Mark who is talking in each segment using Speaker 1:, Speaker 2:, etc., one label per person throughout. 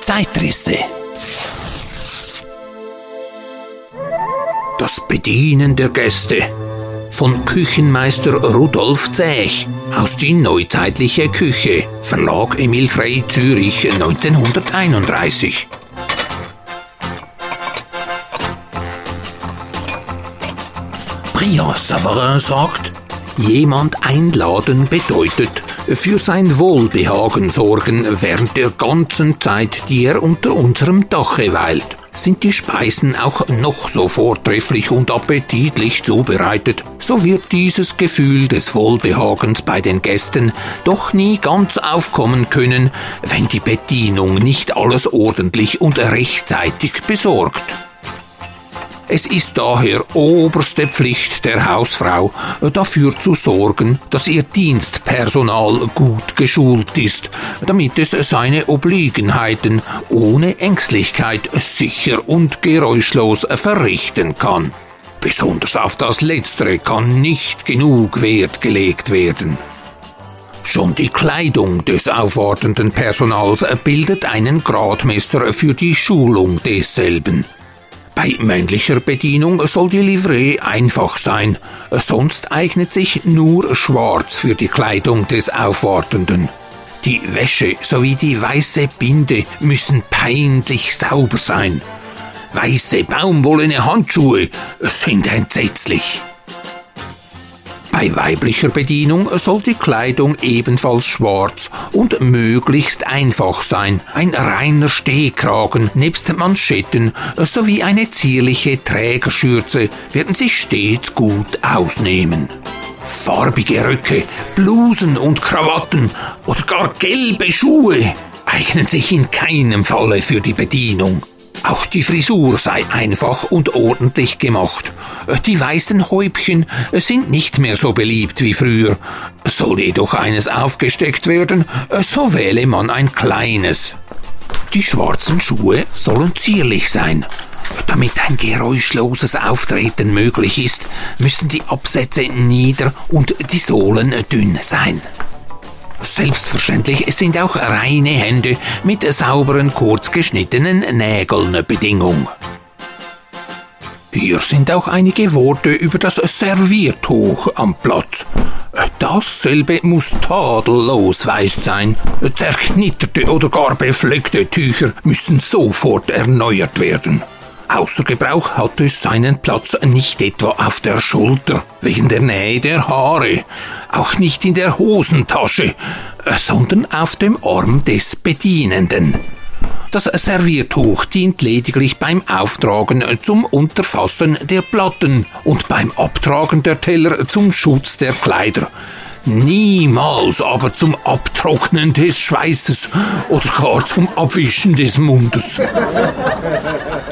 Speaker 1: Zeitrisse. Das Bedienen der Gäste von Küchenmeister Rudolf Zech aus die neuzeitliche Küche, Verlag Emil Frey Zürich 1931. Priya Savarin sagt, jemand einladen bedeutet für sein Wohlbehagen sorgen während der ganzen Zeit, die er unter unserem Dache weilt. Sind die Speisen auch noch so vortrefflich und appetitlich zubereitet, so wird dieses Gefühl des Wohlbehagens bei den Gästen doch nie ganz aufkommen können, wenn die Bedienung nicht alles ordentlich und rechtzeitig besorgt. Es ist daher oberste Pflicht der Hausfrau, dafür zu sorgen, dass ihr Dienstpersonal gut geschult ist, damit es seine Obliegenheiten ohne Ängstlichkeit sicher und geräuschlos verrichten kann. Besonders auf das Letztere kann nicht genug Wert gelegt werden. Schon die Kleidung des aufwartenden Personals bildet einen Gradmesser für die Schulung desselben. Bei männlicher Bedienung soll die Livree einfach sein, sonst eignet sich nur Schwarz für die Kleidung des Aufwartenden. Die Wäsche sowie die weiße Binde müssen peinlich sauber sein. Weiße baumwollene Handschuhe sind entsetzlich. Bei weiblicher Bedienung soll die Kleidung ebenfalls schwarz und möglichst einfach sein. Ein reiner Stehkragen nebst Manschetten sowie eine zierliche Trägerschürze werden sich stets gut ausnehmen. Farbige Röcke, Blusen und Krawatten oder gar gelbe Schuhe eignen sich in keinem Falle für die Bedienung. Auch die Frisur sei einfach und ordentlich gemacht. Die weißen Häubchen sind nicht mehr so beliebt wie früher. Soll jedoch eines aufgesteckt werden, so wähle man ein kleines. Die schwarzen Schuhe sollen zierlich sein. Damit ein geräuschloses Auftreten möglich ist, müssen die Absätze nieder und die Sohlen dünn sein. Selbstverständlich sind auch reine Hände mit sauberen, kurz geschnittenen Nägeln Bedingung. Hier sind auch einige Worte über das Serviertuch am Platz. Dasselbe muss tadellos weiß sein. Zerknitterte oder gar befleckte Tücher müssen sofort erneuert werden. Außer Gebrauch hat es seinen Platz nicht etwa auf der Schulter, wegen der Nähe der Haare, auch nicht in der Hosentasche, sondern auf dem Arm des Bedienenden. Das Serviertuch dient lediglich beim Auftragen zum Unterfassen der Platten und beim Abtragen der Teller zum Schutz der Kleider niemals aber zum Abtrocknen des Schweißes oder gar zum Abwischen des Mundes.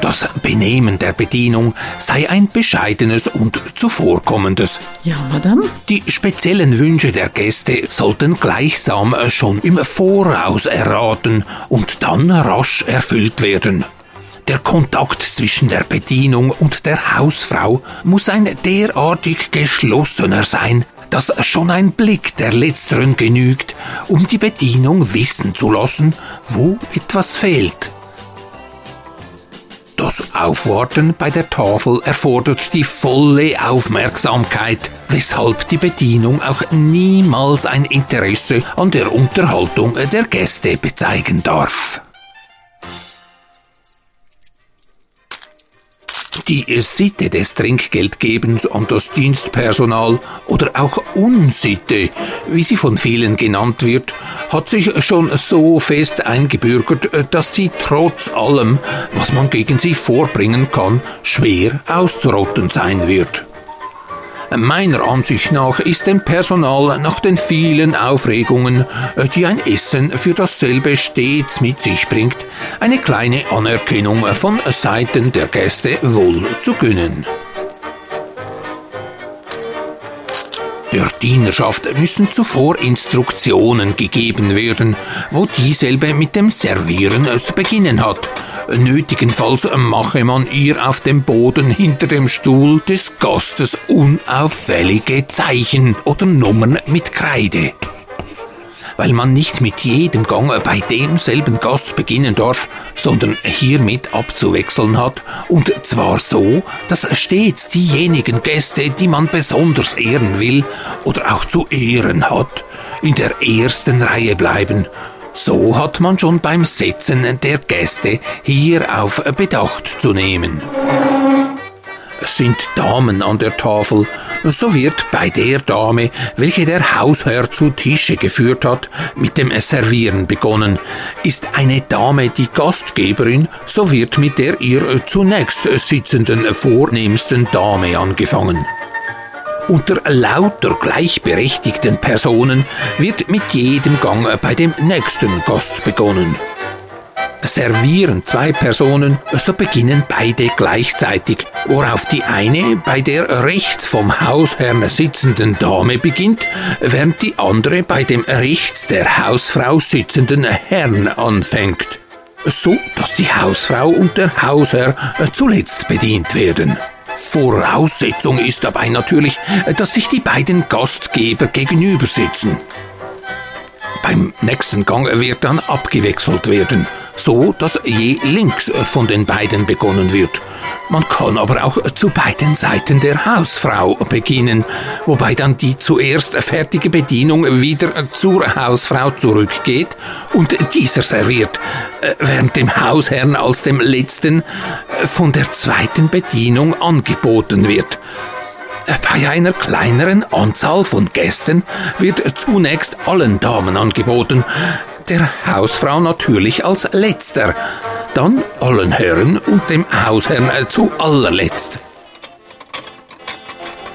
Speaker 1: Das Benehmen der Bedienung sei ein bescheidenes und zuvorkommendes.
Speaker 2: Ja, Madame?
Speaker 1: Die speziellen Wünsche der Gäste sollten gleichsam schon im Voraus erraten und dann rasch erfüllt werden. Der Kontakt zwischen der Bedienung und der Hausfrau muss ein derartig geschlossener sein, dass schon ein Blick der Letzteren genügt, um die Bedienung wissen zu lassen, wo etwas fehlt. Das Aufwarten bei der Tafel erfordert die volle Aufmerksamkeit, weshalb die Bedienung auch niemals ein Interesse an der Unterhaltung der Gäste bezeigen darf. Die Sitte des Trinkgeldgebens an das Dienstpersonal oder auch Unsitte, wie sie von vielen genannt wird, hat sich schon so fest eingebürgert, dass sie trotz allem, was man gegen sie vorbringen kann, schwer auszurotten sein wird. Meiner Ansicht nach ist dem Personal nach den vielen Aufregungen, äh, die ein Essen für dasselbe stets mit sich bringt, eine kleine Anerkennung von Seiten der Gäste wohl zu gönnen. Der Dienerschaft müssen zuvor Instruktionen gegeben werden, wo dieselbe mit dem Servieren zu beginnen hat. Nötigenfalls mache man ihr auf dem Boden hinter dem Stuhl des Gastes unauffällige Zeichen oder Nummern mit Kreide. Weil man nicht mit jedem Gang bei demselben Gast beginnen darf, sondern hiermit abzuwechseln hat, und zwar so, dass stets diejenigen Gäste, die man besonders ehren will oder auch zu ehren hat, in der ersten Reihe bleiben. So hat man schon beim Setzen der Gäste hier auf Bedacht zu nehmen. Sind Damen an der Tafel, so wird bei der Dame, welche der Hausherr zu Tische geführt hat, mit dem Servieren begonnen. Ist eine Dame die Gastgeberin, so wird mit der ihr zunächst sitzenden vornehmsten Dame angefangen. Unter lauter gleichberechtigten Personen wird mit jedem Gang bei dem nächsten Gast begonnen servieren zwei Personen, so beginnen beide gleichzeitig, worauf die eine bei der rechts vom Hausherrn sitzenden Dame beginnt, während die andere bei dem rechts der Hausfrau sitzenden Herrn anfängt. So, dass die Hausfrau und der Hausherr zuletzt bedient werden. Voraussetzung ist dabei natürlich, dass sich die beiden Gastgeber gegenüber sitzen. Beim nächsten Gang wird dann abgewechselt werden so dass je links von den beiden begonnen wird. Man kann aber auch zu beiden Seiten der Hausfrau beginnen, wobei dann die zuerst fertige Bedienung wieder zur Hausfrau zurückgeht und dieser serviert, äh, während dem Hausherrn als dem letzten von der zweiten Bedienung angeboten wird. Bei einer kleineren Anzahl von Gästen wird zunächst allen Damen angeboten, der Hausfrau natürlich als letzter, dann allen Herren und dem Hausherrn zu allerletzt.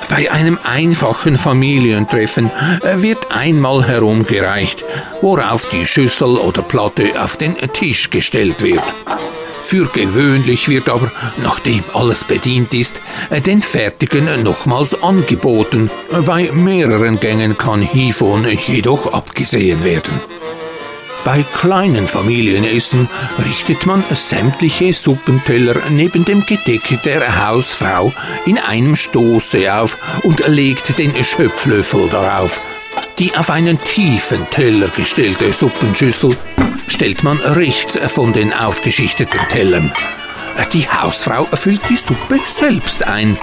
Speaker 1: Bei einem einfachen Familientreffen wird einmal herumgereicht, worauf die Schüssel oder Platte auf den Tisch gestellt wird. Für gewöhnlich wird aber, nachdem alles bedient ist, den Fertigen nochmals angeboten. Bei mehreren Gängen kann hiervon jedoch abgesehen werden. Bei kleinen Familienessen richtet man sämtliche Suppenteller neben dem Gedeck der Hausfrau in einem Stoße auf und legt den Schöpflöffel darauf. Die auf einen tiefen Teller gestellte Suppenschüssel stellt man rechts von den aufgeschichteten Tellern. Die Hausfrau füllt die Suppe selbst ein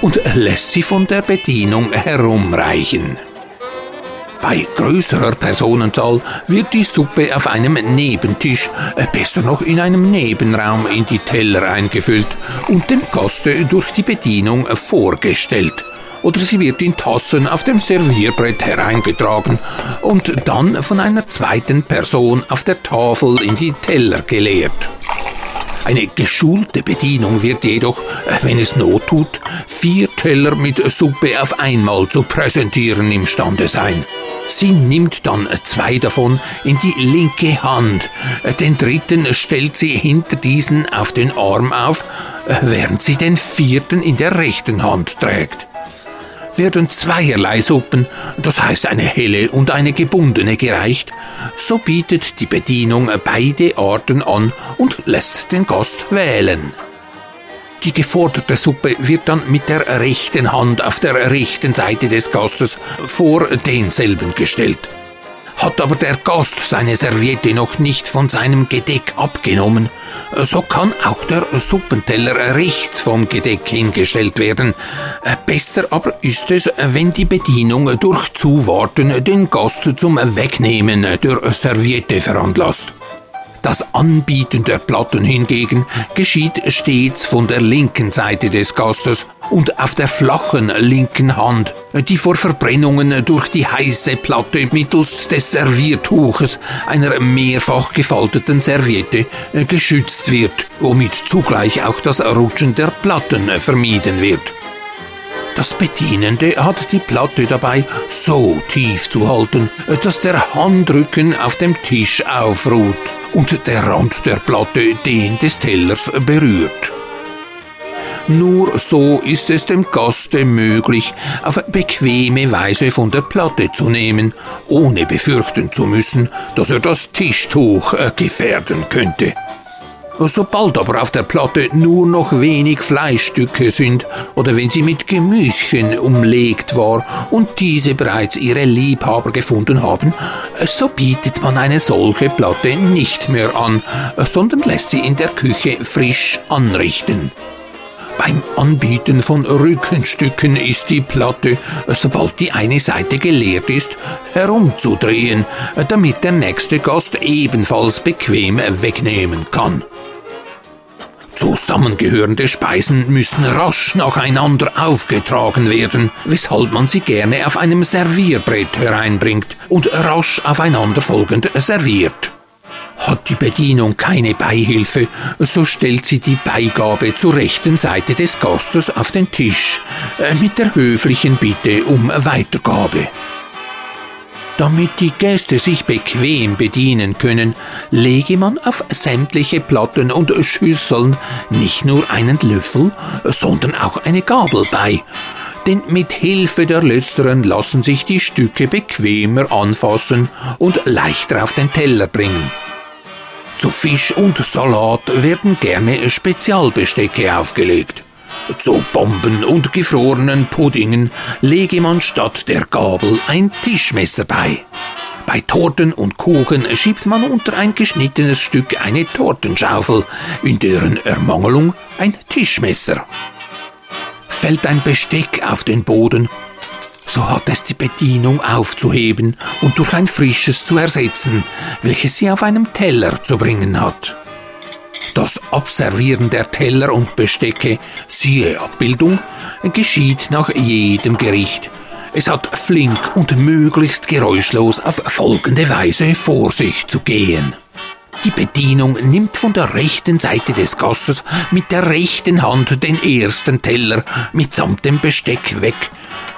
Speaker 1: und lässt sie von der Bedienung herumreichen. Bei größerer Personenzahl wird die Suppe auf einem Nebentisch, äh, besser noch in einem Nebenraum in die Teller eingefüllt und dem Gaste durch die Bedienung vorgestellt. Oder sie wird in Tassen auf dem Servierbrett hereingetragen und dann von einer zweiten Person auf der Tafel in die Teller geleert. Eine geschulte Bedienung wird jedoch, äh, wenn es Not tut, vier Teller mit Suppe auf einmal zu präsentieren imstande sein. Sie nimmt dann zwei davon in die linke Hand, den dritten stellt sie hinter diesen auf den Arm auf, während sie den vierten in der rechten Hand trägt werden zweierlei Suppen, das heißt eine helle und eine gebundene gereicht, so bietet die Bedienung beide Arten an und lässt den Gast wählen. Die geforderte Suppe wird dann mit der rechten Hand auf der rechten Seite des Gastes vor denselben gestellt. Hat aber der Gast seine Serviette noch nicht von seinem Gedeck abgenommen, so kann auch der Suppenteller rechts vom Gedeck hingestellt werden. Besser aber ist es, wenn die Bedienung durch Zuwarten den Gast zum Wegnehmen der Serviette veranlasst. Das Anbieten der Platten hingegen geschieht stets von der linken Seite des Gastes und auf der flachen linken Hand, die vor Verbrennungen durch die heiße Platte mittels des Serviertuches, einer mehrfach gefalteten Serviette, geschützt wird, womit zugleich auch das Rutschen der Platten vermieden wird. Das Bedienende hat die Platte dabei so tief zu halten, dass der Handrücken auf dem Tisch aufruht und der Rand der Platte den des Tellers berührt. Nur so ist es dem Gaste möglich, auf bequeme Weise von der Platte zu nehmen, ohne befürchten zu müssen, dass er das Tischtuch äh, gefährden könnte. Sobald aber auf der Platte nur noch wenig Fleischstücke sind oder wenn sie mit Gemüschen umlegt war und diese bereits ihre Liebhaber gefunden haben, so bietet man eine solche Platte nicht mehr an, sondern lässt sie in der Küche frisch anrichten. Beim Anbieten von Rückenstücken ist die Platte, sobald die eine Seite geleert ist, herumzudrehen, damit der nächste Gast ebenfalls bequem wegnehmen kann. Zusammengehörende Speisen müssen rasch nacheinander aufgetragen werden, weshalb man sie gerne auf einem Servierbrett hereinbringt und rasch aufeinanderfolgend serviert. Hat die Bedienung keine Beihilfe, so stellt sie die Beigabe zur rechten Seite des Gastes auf den Tisch, äh, mit der höflichen Bitte um Weitergabe. Damit die Gäste sich bequem bedienen können, lege man auf sämtliche Platten und Schüsseln nicht nur einen Löffel, sondern auch eine Gabel bei. Denn mit Hilfe der letzteren lassen sich die Stücke bequemer anfassen und leichter auf den Teller bringen. Zu Fisch und Salat werden gerne Spezialbestecke aufgelegt. Zu Bomben und gefrorenen Puddingen lege man statt der Gabel ein Tischmesser bei. Bei Torten und Kuchen schiebt man unter ein geschnittenes Stück eine Tortenschaufel, in deren Ermangelung ein Tischmesser. Fällt ein Besteck auf den Boden, so hat es die Bedienung aufzuheben und durch ein frisches zu ersetzen, welches sie auf einem Teller zu bringen hat. Das Abservieren der Teller und Bestecke, siehe Abbildung, geschieht nach jedem Gericht. Es hat flink und möglichst geräuschlos auf folgende Weise vor sich zu gehen. Die Bedienung nimmt von der rechten Seite des Gastes mit der rechten Hand den ersten Teller mitsamt dem Besteck weg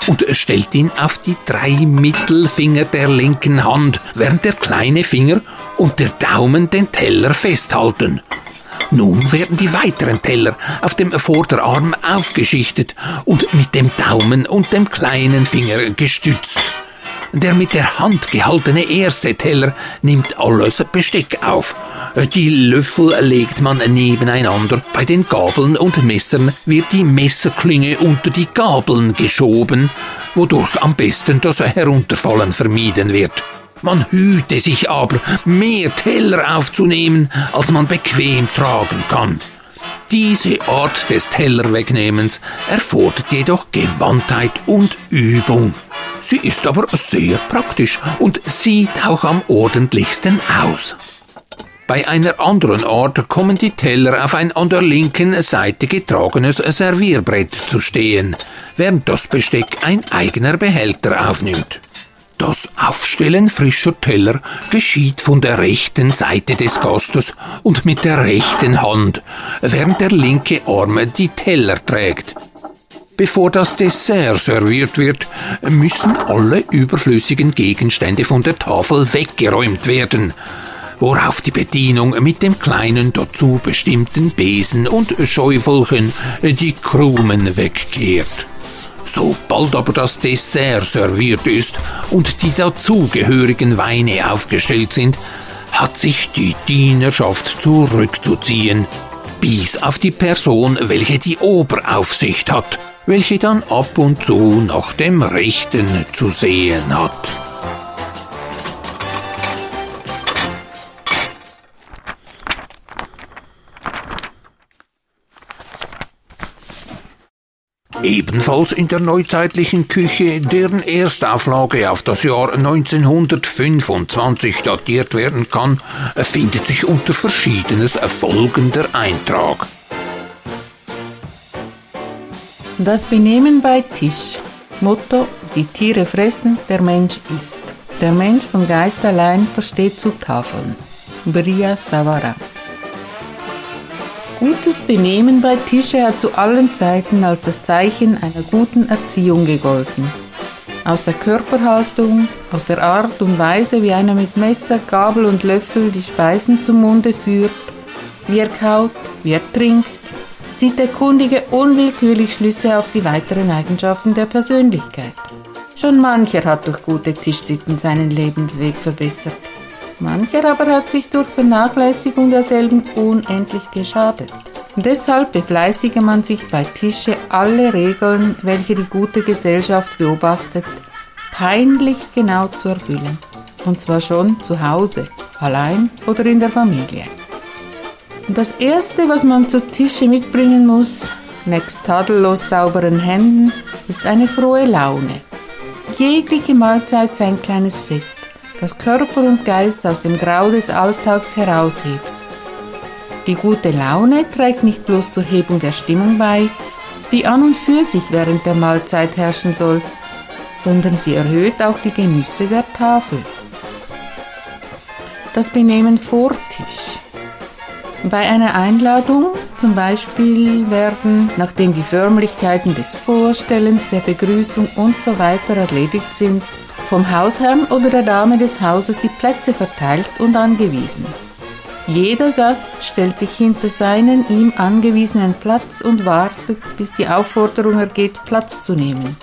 Speaker 1: und stellt ihn auf die drei Mittelfinger der linken Hand, während der kleine Finger und der Daumen den Teller festhalten. Nun werden die weiteren Teller auf dem Vorderarm aufgeschichtet und mit dem Daumen und dem kleinen Finger gestützt. Der mit der Hand gehaltene erste Teller nimmt alles Besteck auf. Die Löffel legt man nebeneinander. Bei den Gabeln und Messern wird die Messerklinge unter die Gabeln geschoben, wodurch am besten das Herunterfallen vermieden wird. Man hüte sich aber, mehr Teller aufzunehmen, als man bequem tragen kann. Diese Art des Tellerwegnehmens erfordert jedoch Gewandtheit und Übung. Sie ist aber sehr praktisch und sieht auch am ordentlichsten aus. Bei einer anderen Art kommen die Teller auf ein an der linken Seite getragenes Servierbrett zu stehen, während das Besteck ein eigener Behälter aufnimmt. Das Aufstellen frischer Teller geschieht von der rechten Seite des Gastes und mit der rechten Hand, während der linke Arm die Teller trägt. Bevor das Dessert serviert wird, müssen alle überflüssigen Gegenstände von der Tafel weggeräumt werden, worauf die Bedienung mit dem kleinen dazu bestimmten Besen und Schäufelchen die Krumen wegkehrt. Sobald aber das Dessert serviert ist und die dazugehörigen Weine aufgestellt sind, hat sich die Dienerschaft zurückzuziehen, bis auf die Person, welche die Oberaufsicht hat, welche dann ab und zu nach dem Rechten zu sehen hat. Ebenfalls in der neuzeitlichen Küche, deren Erstauflage auf das Jahr 1925 datiert werden kann, findet sich unter Verschiedenes folgender Eintrag.
Speaker 2: Das Benehmen bei Tisch. Motto: Die Tiere fressen, der Mensch isst. Der Mensch von Geist allein versteht zu tafeln. Bria Savara. Gutes Benehmen bei Tische hat zu allen Zeiten als das Zeichen einer guten Erziehung gegolten. Aus der Körperhaltung, aus der Art und Weise, wie einer mit Messer, Gabel und Löffel die Speisen zum Munde führt, wie er kaut, wie er trinkt, zieht der Kundige unwillkürlich Schlüsse auf die weiteren Eigenschaften der Persönlichkeit. Schon mancher hat durch gute Tischsitten seinen Lebensweg verbessert. Mancher aber hat sich durch Vernachlässigung derselben unendlich geschadet. Deshalb befleißige man sich bei Tische alle Regeln, welche die gute Gesellschaft beobachtet, peinlich genau zu erfüllen. Und zwar schon zu Hause, allein oder in der Familie. Das Erste, was man zu Tische mitbringen muss, nebst tadellos sauberen Händen, ist eine frohe Laune. Jegliche Mahlzeit sein kleines Fest, das Körper und Geist aus dem Grau des Alltags heraushebt. Die gute Laune trägt nicht bloß zur Hebung der Stimmung bei, die an und für sich während der Mahlzeit herrschen soll, sondern sie erhöht auch die Genüsse der Tafel. Das Benehmen vor Tisch. Bei einer Einladung zum Beispiel werden, nachdem die Förmlichkeiten des Vorstellens, der Begrüßung usw. So erledigt sind, vom Hausherrn oder der Dame des Hauses die Plätze verteilt und angewiesen. Jeder Gast stellt sich hinter seinen ihm angewiesenen Platz und wartet, bis die Aufforderung ergeht, Platz zu nehmen.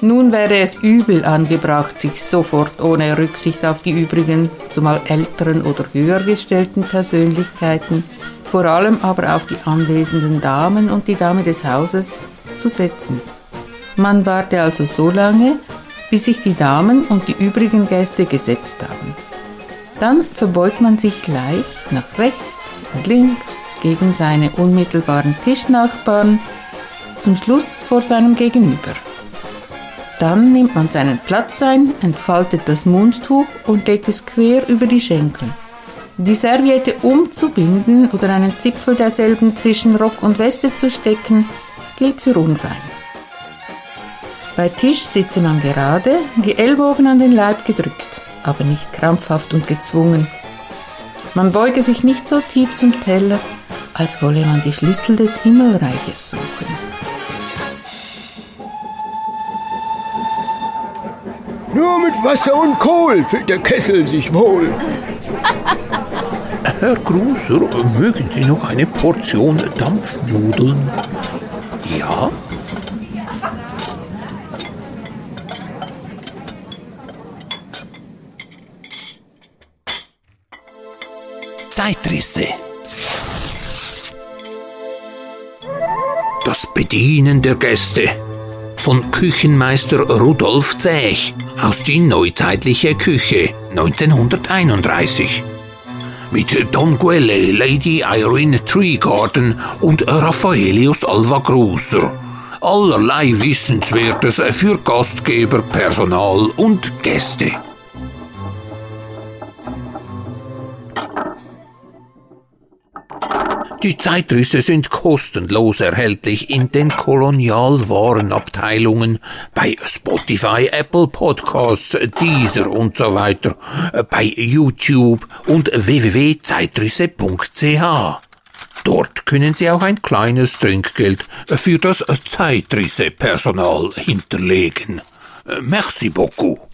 Speaker 2: Nun wäre es übel angebracht, sich sofort ohne Rücksicht auf die übrigen, zumal älteren oder höher gestellten Persönlichkeiten, vor allem aber auf die anwesenden Damen und die Dame des Hauses, zu setzen. Man warte also so lange, bis sich die Damen und die übrigen Gäste gesetzt haben. Dann verbeugt man sich leicht nach rechts und links gegen seine unmittelbaren Tischnachbarn, zum Schluss vor seinem Gegenüber. Dann nimmt man seinen Platz ein, entfaltet das Mundtuch und legt es quer über die Schenkel. Die Serviette umzubinden oder einen Zipfel derselben zwischen Rock und Weste zu stecken, gilt für unfein. Bei Tisch sitze man gerade, die Ellbogen an den Leib gedrückt, aber nicht krampfhaft und gezwungen. Man beuge sich nicht so tief zum Teller, als wolle man die Schlüssel des Himmelreiches suchen.
Speaker 3: Nur mit Wasser und Kohl fühlt der Kessel sich wohl.
Speaker 1: Herr Gruser, mögen Sie noch eine Portion Dampfnudeln? Ja? Zeitrisse. Das Bedienen der Gäste von Küchenmeister Rudolf Zech aus die neuzeitliche Küche 1931. Mit Don Guelle, Lady Irene Treegarden und Raffaelius Alva Gruser. Allerlei Wissenswertes für Gastgeber, Personal und Gäste. Die Zeitrisse sind kostenlos erhältlich in den Kolonialwarenabteilungen bei Spotify, Apple Podcasts, Deezer und so weiter, bei YouTube und www.zeitrisse.ch. Dort können Sie auch ein kleines Trinkgeld für das Zeitrisse-Personal hinterlegen. Merci beaucoup.